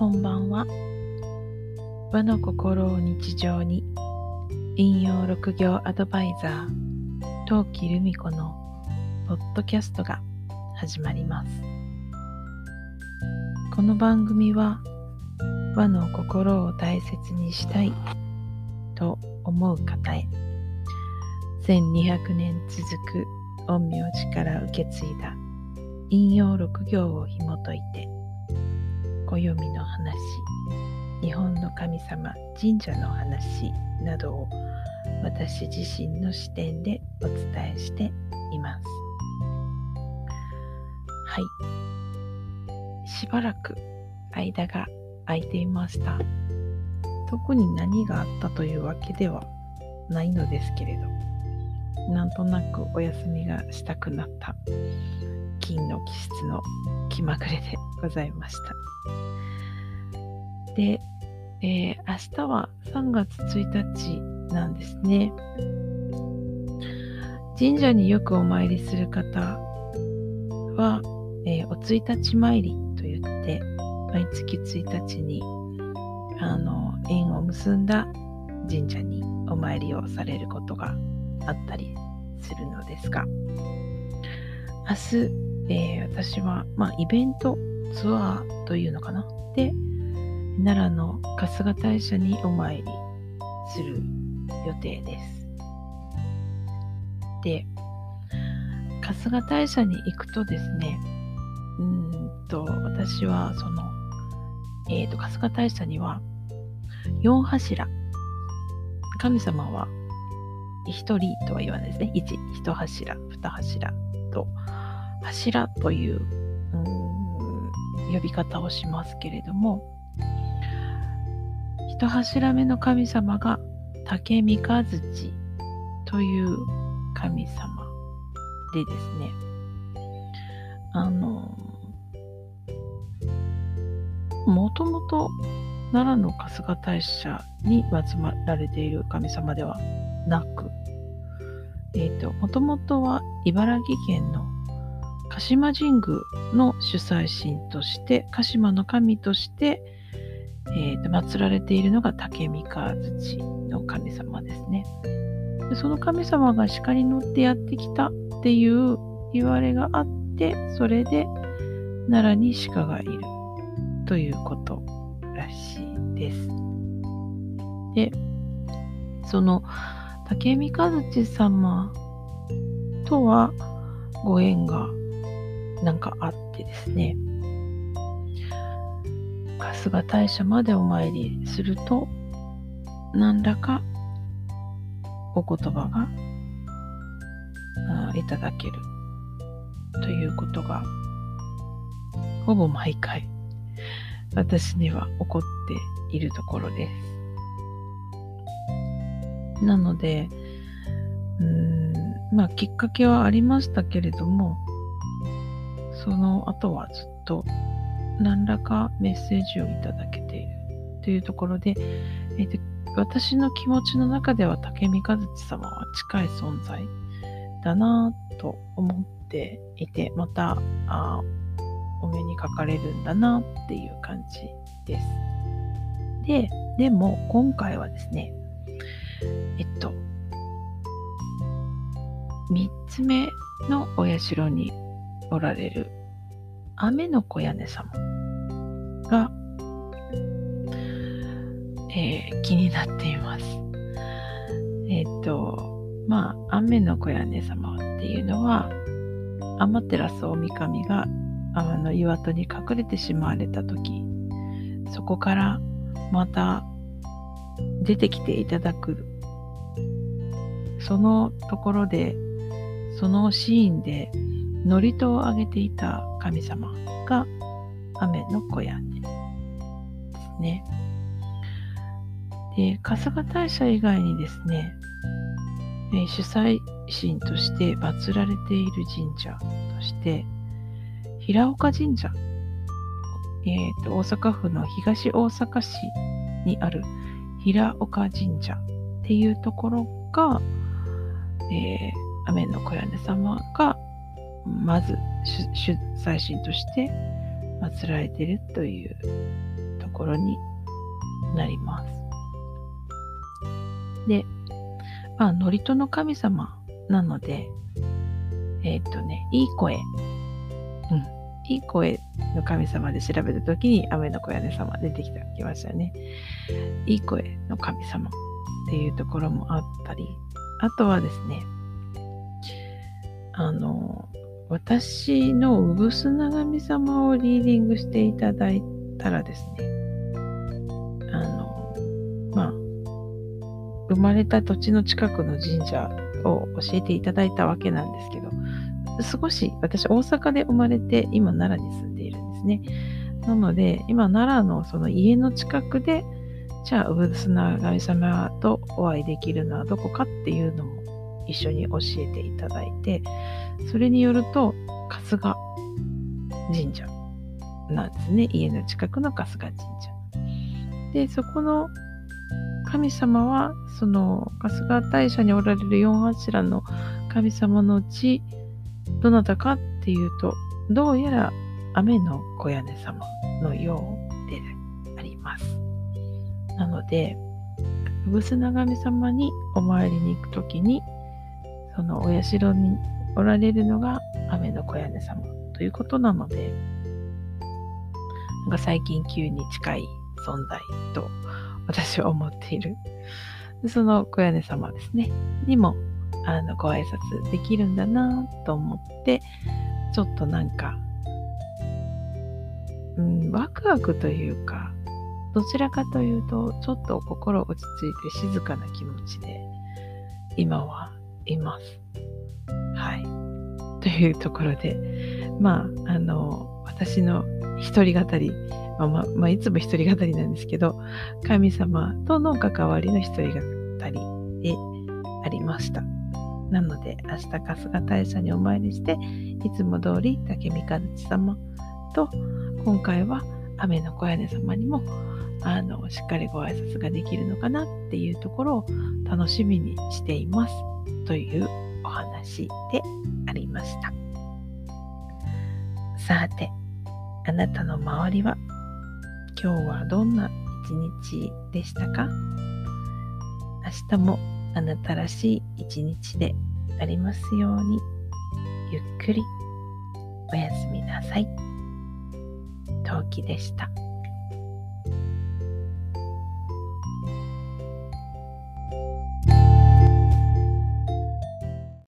こんばんは。和の心を日常に引用六行アドバイザー陶器留美子のポッドキャストが始まります。この番組は和の心を大切にしたいと思う方へ1200年続く陰陽師から受け継いだ引用六行を紐解いて暦の話日本の神様神社の話などを私自身の視点でお伝えしています。はい。しばらく間が空いていました。特に何があったというわけではないのですけれどなんとなくお休みがしたくなった。金の気質の気まぐれでございました。で、えー、明日は3月1日なんですね。神社によくお参りする方は、えー、お1日参りと言って、毎月1日にあの縁を結んだ神社にお参りをされることがあったりするのですが、明日、えー、私は、まあ、イベント、ツアーというのかな？で、奈良の春日大社にお参りする予定です。で、春日大社に行くとですね、うんと、私はその、えっ、ー、と、春日大社には4柱、神様は1人とは言わないですね。1、1柱、2柱と、柱という、呼び方をしますけれども、一柱目の神様が竹三日月という神様でですね、あの、もともと奈良の春日大社に祀られている神様ではなく、えっ、ー、と、もともとは茨城県の鹿島神宮の主催神として、鹿島の神として、えーと、祀られているのが竹三日土の神様ですねで。その神様が鹿に乗ってやってきたっていう言われがあって、それで奈良に鹿がいるということらしいです。で、その竹三日土様とはご縁がなんかあってですね春日大社までお参りすると何らかお言葉がいただけるということがほぼ毎回私には起こっているところです。なので、うん、まあきっかけはありましたけれども、その後はずっと何らかメッセージをいただけているというところで、えー、私の気持ちの中では竹見和地様は近い存在だなと思っていて、またあお目にかかれるんだなっていう感じです。で、でも今回はですね、えっと、3つ目のお社におられる雨の子屋根様が、えー、気になっています。えっ、ー、と、まあ、雨の子屋根様っていうのは、天照大神が天の岩戸に隠れてしまわれた時そこからまた出てきていただくそのところでそのシーンで祝詞をあげていた神様が雨の子屋根ですね。で、春日大社以外にですね、主催神として祀られている神社として、平岡神社、えーと、大阪府の東大阪市にある平岡神社っていうところが、えー、雨の小屋根様がまず主催神として祀られているというところになります。で、まあ、祝詞の神様なので、えっ、ー、とね、いい声。うん。いい声の神様で調べたときに、雨の小屋根様出てきた、きましたね。いい声の神様っていうところもあったり、あとはですね、あの、私のうぶすな神様をリーディングしていただいたらですね、あの、まあ、生まれた土地の近くの神社を教えていただいたわけなんですけど、少し私大阪で生まれて今奈良に住んでいるんですね。なので今奈良のその家の近くでじゃあ、ウブスナ神様とお会いできるのはどこかっていうのも一緒に教えていただいて、それによると、春日神社なんですね。家の近くの春日神社。で、そこの神様は、その春日大社におられる四柱の神様のうち、どなたかっていうと、どうやら雨の小屋根様のようであります。なので、うぶすな神様にお参りに行くときに、そのお社におられるのが雨の小屋根様ということなので、なんか最近急に近い存在と私は思っている。その小屋根様ですね、にもあのご挨拶できるんだなと思って、ちょっとなんか、うん、ワクワクというか、どちらかというと、ちょっと心落ち着いて静かな気持ちで、今はいます。はい。というところで、まあ、あの、私の一人語り、まあ、まあ、いつも一人語りなんですけど、神様との関わりの一人語りでありました。なので、明日春日大社にお参りして、いつも通り竹三和様と、今回は雨の小屋根様にもあのしっかりご挨拶ができるのかなっていうところを楽しみにしていますというお話でありましたさてあなたの周りは今日はどんな一日でしたか？明日もあなたらしい一日でありますようにゆっくりおやすみなさい。陶器でした。